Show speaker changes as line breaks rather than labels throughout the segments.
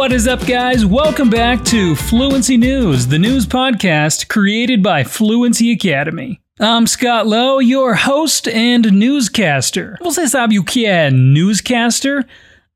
What is up, guys? Welcome back to Fluency News, the news podcast created by Fluency Academy. I'm Scott Lowe, your host and newscaster. Você sabe o que é newscaster?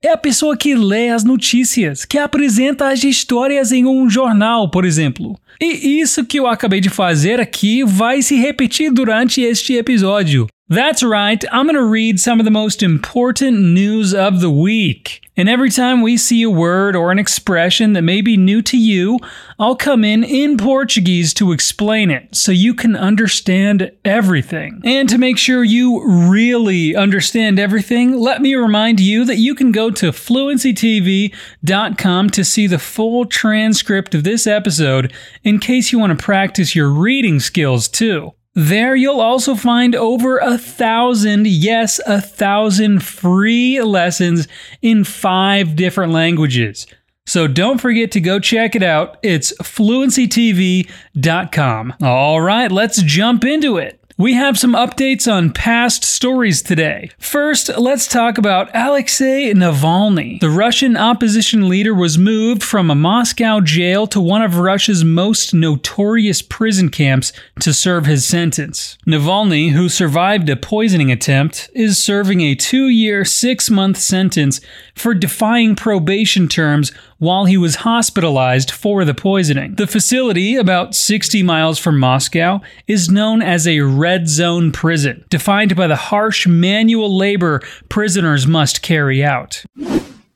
É a pessoa que lê as notícias, que apresenta as histórias em um jornal, por exemplo. E isso que eu acabei de fazer aqui vai se repetir durante este episódio. That's right, I'm to read some of the most important news of the week. And every time we see a word or an expression that may be new to you, I'll come in in Portuguese to explain it so you can understand everything. And to make sure you really understand everything, let me remind you that you can go to fluencytv.com to see the full transcript of this episode in case you want to practice your reading skills too. There, you'll also find over a thousand, yes, a thousand free lessons in five different languages. So don't forget to go check it out. It's fluencytv.com. All right, let's jump into it. We have some updates on past stories today. First, let's talk about Alexei Navalny. The Russian opposition leader was moved from a Moscow jail to one of Russia's most notorious prison camps to serve his sentence. Navalny, who survived a poisoning attempt, is serving a two year, six month sentence for defying probation terms while he was hospitalized for the poisoning. The facility, about 60 miles from Moscow, is known as a red zone prison, defined by the harsh manual labor prisoners must carry out.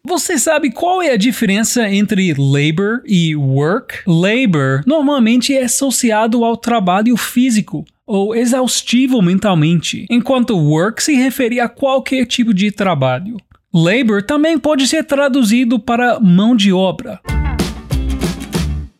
Você sabe qual é a diferença entre labor e work? Labor normalmente é associado ao trabalho físico ou exaustivo mentalmente, enquanto work se refere a qualquer tipo de trabalho. Labor também pode ser traduzido para mão de obra.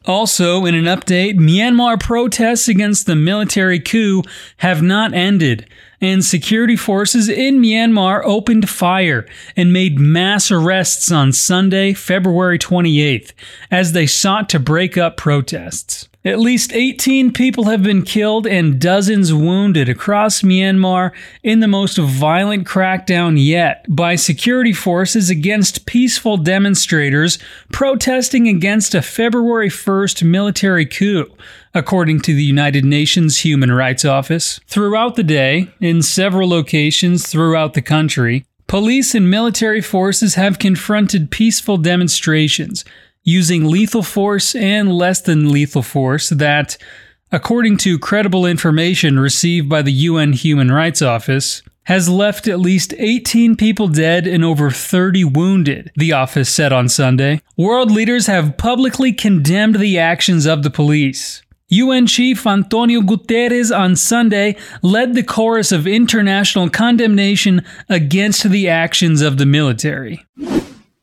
Also, in an update, Myanmar protests against the military coup have not ended, and security forces in Myanmar opened fire and made mass arrests on Sunday, February 28th, as they sought to break up protests. At least 18 people have been killed and dozens wounded across Myanmar in the most violent crackdown yet by security forces against peaceful demonstrators protesting against a February 1st military coup, according to the United Nations Human Rights Office. Throughout the day, in several locations throughout the country, police and military forces have confronted peaceful demonstrations using lethal force and less than lethal force that, according to credible information received by the UN Human Rights Office, has left at least 18 people dead and over 30 wounded, the office said on Sunday. World leaders have publicly condemned the actions of the police. UN Chief Antonio Guterres on Sunday led the chorus of international condemnation against the actions of the military.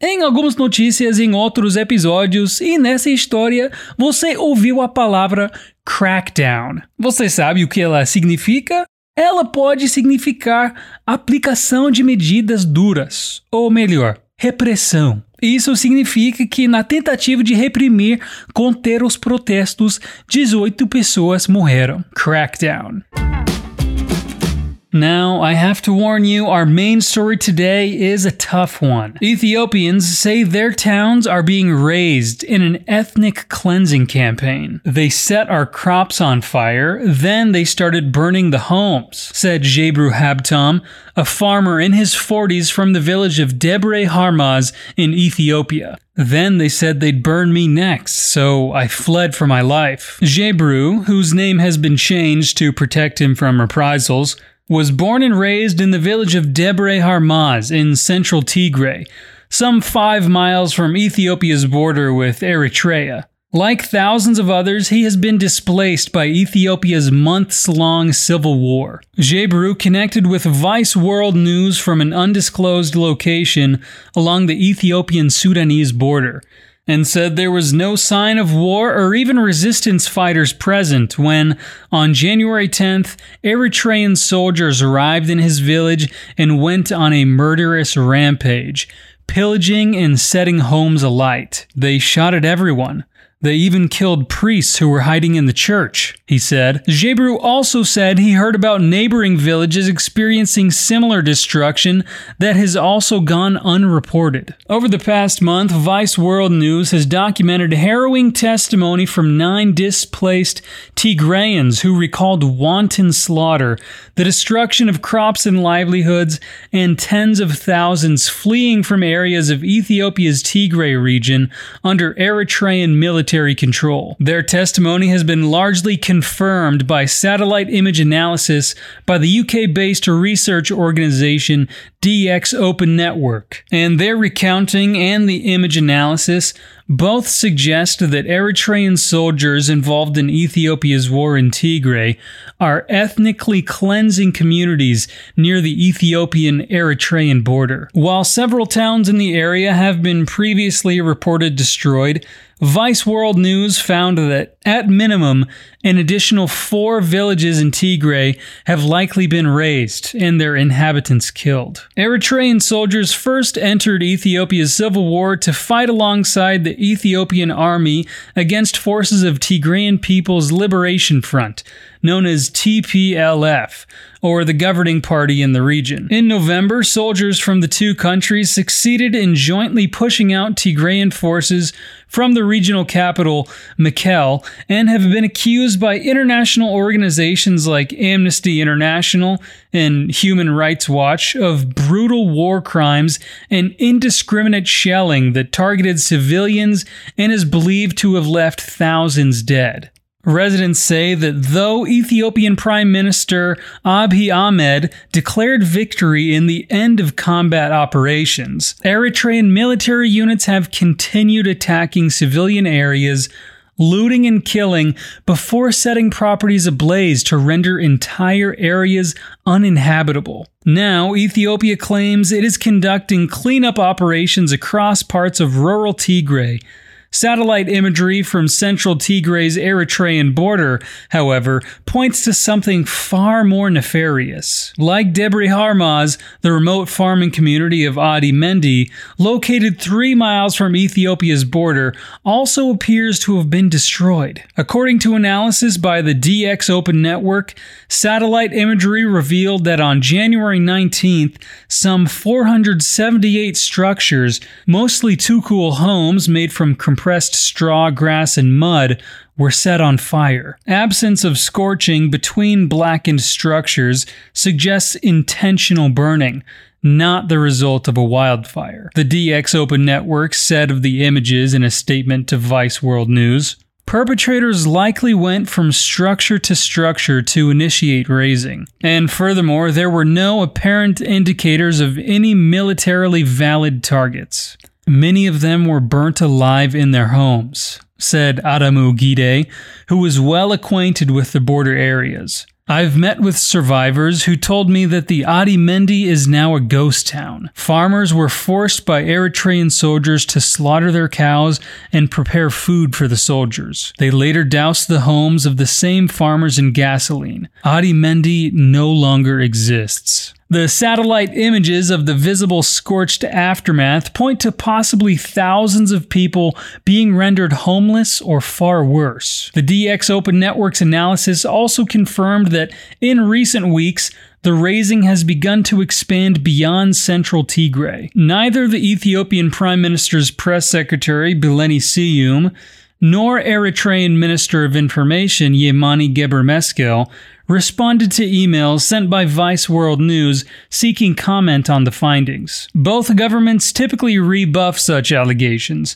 Em algumas notícias, em outros episódios e nessa história, você ouviu a palavra crackdown. Você sabe o que ela significa? Ela pode significar aplicação de medidas duras, ou melhor, repressão. Isso significa que, na tentativa de reprimir, conter os protestos, 18 pessoas morreram. Crackdown. Now, I have to warn you, our main story today is a tough one. Ethiopians say their towns are being razed in an ethnic cleansing campaign. They set our crops on fire, then they started burning the homes, said Jebru Habtam, a farmer in his 40s from the village of Debre Harmaz in Ethiopia. Then they said they'd burn me next, so I fled for my life. Jebru, whose name has been changed to protect him from reprisals, was born and raised in the village of Debre Harmaz in central Tigray, some five miles from Ethiopia's border with Eritrea. Like thousands of others, he has been displaced by Ethiopia's months long civil war. Jebru connected with Vice World News from an undisclosed location along the Ethiopian Sudanese border and said there was no sign of war or even resistance fighters present when, on January 10th, Eritrean soldiers arrived in his village and went on a murderous rampage, pillaging and setting homes alight. They shot at everyone. They even killed priests who were hiding in the church. He said. Gebru also said he heard about neighboring villages experiencing similar destruction that has also gone unreported. Over the past month, Vice World News has documented harrowing testimony from nine displaced Tigrayans who recalled wanton slaughter, the destruction of crops and livelihoods, and tens of thousands fleeing from areas of Ethiopia's Tigray region under Eritrean military control. Their testimony has been largely confirmed by satellite image analysis by the UK based research organization DX Open Network. And their recounting and the image analysis both suggest that Eritrean soldiers involved in Ethiopia's war in Tigray are ethnically cleansing communities near the Ethiopian Eritrean border. While several towns in the area have been previously reported destroyed, Vice World News found that, at minimum, an additional four villages in Tigray have likely been razed and their inhabitants killed. Eritrean soldiers first entered Ethiopia's civil war to fight alongside the Ethiopian army against forces of Tigrayan People's Liberation Front, known as TPLF, or the governing party in the region. In November, soldiers from the two countries succeeded in jointly pushing out Tigrayan forces from the regional capital, Mekelle, and have been accused by international organizations like Amnesty International and Human Rights Watch of brutal war crimes and indiscriminate shelling that targeted civilians and is believed to have left thousands dead. Residents say that though Ethiopian Prime Minister Abiy Ahmed declared victory in the end of combat operations, Eritrean military units have continued attacking civilian areas, looting and killing before setting properties ablaze to render entire areas uninhabitable. Now, Ethiopia claims it is conducting cleanup operations across parts of rural Tigray Satellite imagery from central Tigray's Eritrean border, however, points to something far more nefarious. Like Debre Harmaz, the remote farming community of Adi Mendi, located three miles from Ethiopia's border, also appears to have been destroyed. According to analysis by the DX Open Network, satellite imagery revealed that on January 19th, some 478 structures, mostly tukul homes made from compressed compressed straw, grass, and mud were set on fire. Absence of scorching between blackened structures suggests intentional burning, not the result of a wildfire. The DX Open Network said of the images in a statement to Vice World News. Perpetrators likely went from structure to structure to initiate razing. And furthermore, there were no apparent indicators of any militarily valid targets. Many of them were burnt alive in their homes, said Adamu Gide, who was well acquainted with the border areas. I've met with survivors who told me that the Adi Mendi is now a ghost town. Farmers were forced by Eritrean soldiers to slaughter their cows and prepare food for the soldiers. They later doused the homes of the same farmers in gasoline. Adi Mendi no longer exists. The satellite images of the visible scorched aftermath point to possibly thousands of people being rendered homeless or far worse. The DX Open Network's analysis also confirmed that in recent weeks, the razing has begun to expand beyond central Tigray. Neither the Ethiopian Prime Minister's press secretary, Billene Seyoum, nor Eritrean Minister of Information Yemane Gebre Meskel responded to emails sent by Vice World News seeking comment on the findings. Both governments typically rebuff such allegations,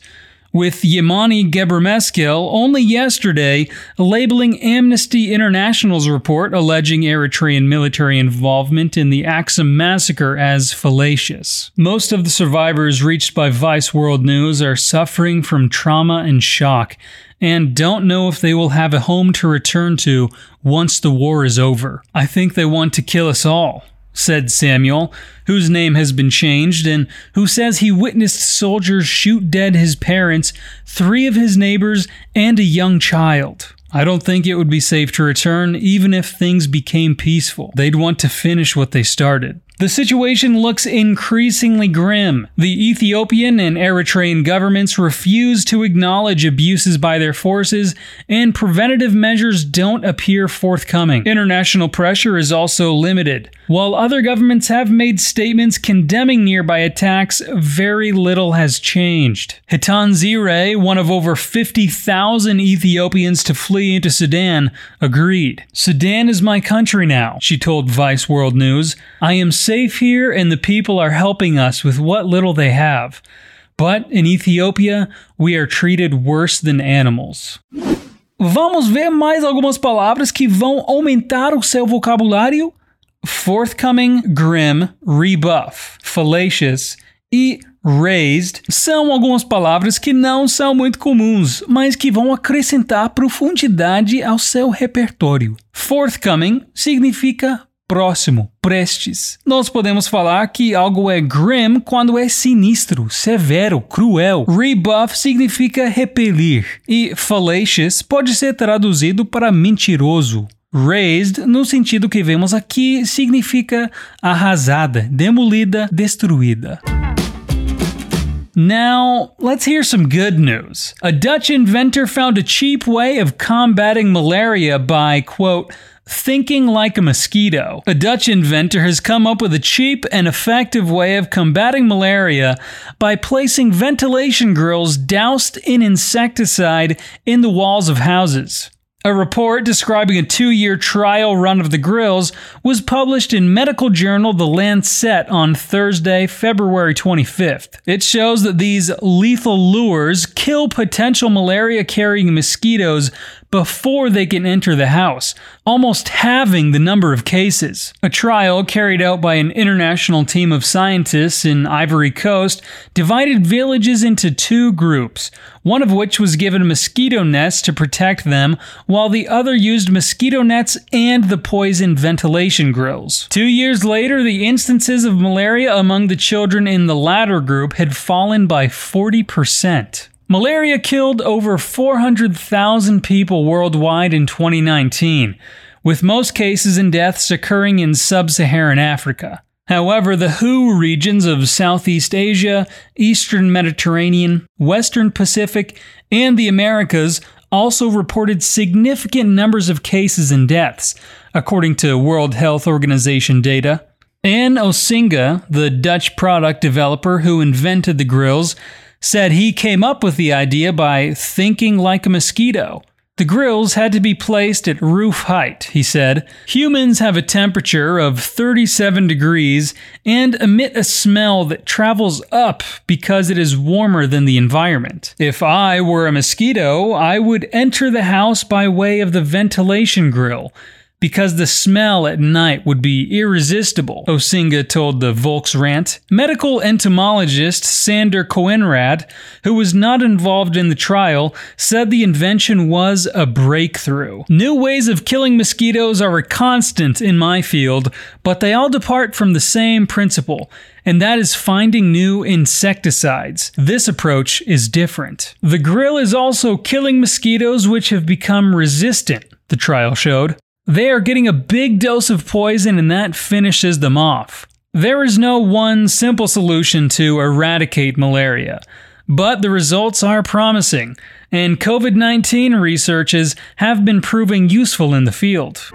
with Yemane Gebremeskel only yesterday labeling Amnesty International's report alleging Eritrean military involvement in the Axum massacre as fallacious. Most of the survivors reached by Vice World News are suffering from trauma and shock and don't know if they will have a home to return to once the war is over. I think they want to kill us all said Samuel, whose name has been changed, and who says he witnessed soldiers shoot dead his parents, three of his neighbors, and a young child. I don't think it would be safe to return even if things became peaceful. They'd want to finish what they started. The situation looks increasingly grim. The Ethiopian and Eritrean governments refuse to acknowledge abuses by their forces, and preventative measures don't appear forthcoming. International pressure is also limited. While other governments have made statements condemning nearby attacks, very little has changed. Hitan Zire, one of over 50,000 Ethiopians to flee into Sudan, agreed. Sudan is my country now, she told Vice World News. I am safe here and the people are helping us with what little they have. But in Ethiopia, we are treated worse than animals.
Vamos ver mais algumas palavras que vão aumentar o seu vocabulário?
Forthcoming, grim, rebuff, fallacious e raised são algumas palavras que não são muito comuns, mas que vão acrescentar profundidade ao seu repertório. Forthcoming significa próximo, prestes. Nós podemos falar que algo é grim quando é sinistro, severo, cruel. Rebuff significa repelir e fallacious pode ser traduzido para mentiroso. Raised, no sentido que vemos aqui, significa arrasada, demolida, destruída. Now, let's hear some good news. A Dutch inventor found a cheap way of combating malaria by, quote, thinking like a mosquito. A Dutch inventor has come up with a cheap and effective way of combating malaria by placing ventilation grills doused in insecticide in the walls of houses. A report describing a two year trial run of the grills was published in medical journal The Lancet on Thursday, February 25th. It shows that these lethal lures kill potential malaria carrying mosquitoes before they can enter the house, almost halving the number of cases. A trial carried out by an international team of scientists in Ivory Coast divided villages into two groups, one of which was given mosquito nets to protect them, while the other used mosquito nets and the poison ventilation grills. Two years later, the instances of malaria among the children in the latter group had fallen by 40%. Malaria killed over 400,000 people worldwide in 2019, with most cases and deaths occurring in sub Saharan Africa. However, the WHO regions of Southeast Asia, Eastern Mediterranean, Western Pacific, and the Americas also reported significant numbers of cases and deaths, according to World Health Organization data. Anne Osinga, the Dutch product developer who invented the grills, said he came up with the idea by thinking like a mosquito. The grills had to be placed at roof height, he said. Humans have a temperature of 37 degrees and emit a smell that travels up because it is warmer than the environment. If I were a mosquito, I would enter the house by way of the ventilation grill because the smell at night would be irresistible, Osinga told the Volkskrant. Medical entomologist Sander Koenraadt, who was not involved in the trial, said the invention was a breakthrough. New ways of killing mosquitoes are a constant in my field, but they all depart from the same principle and that is finding new insecticides. This approach is different. The grill is also killing mosquitoes which have become resistant, the trial showed. They are getting a big dose of poison and that finishes them off. There is no one simple solution to eradicate malaria, but the results are promising, and COVID 19 researches have been proving useful in the field.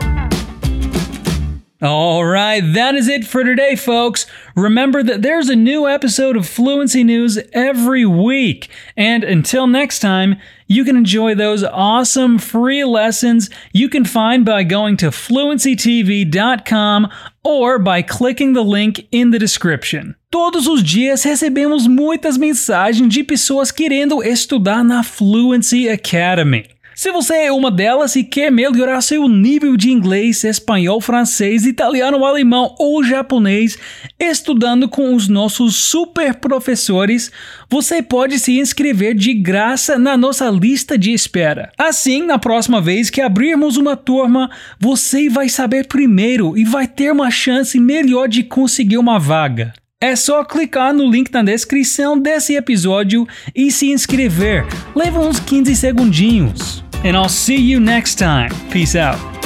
All right, that is it for today, folks. Remember that there's a new episode of Fluency News every week. And until next time, you can enjoy those awesome free lessons you can find by going to fluencytv.com or by clicking the link in the description. Todos os dias recebemos muitas mensagens de pessoas querendo estudar na Fluency Academy. Se você é uma delas e quer melhorar seu nível de inglês, espanhol, francês, italiano, alemão ou japonês, estudando com os nossos super professores, você pode se inscrever de graça na nossa lista de espera. Assim, na próxima vez que abrirmos uma turma, você vai saber primeiro e vai ter uma chance melhor de conseguir uma vaga. É só clicar no link na descrição desse episódio e se inscrever. Leva uns 15 segundinhos. And I'll see you next time. Peace out.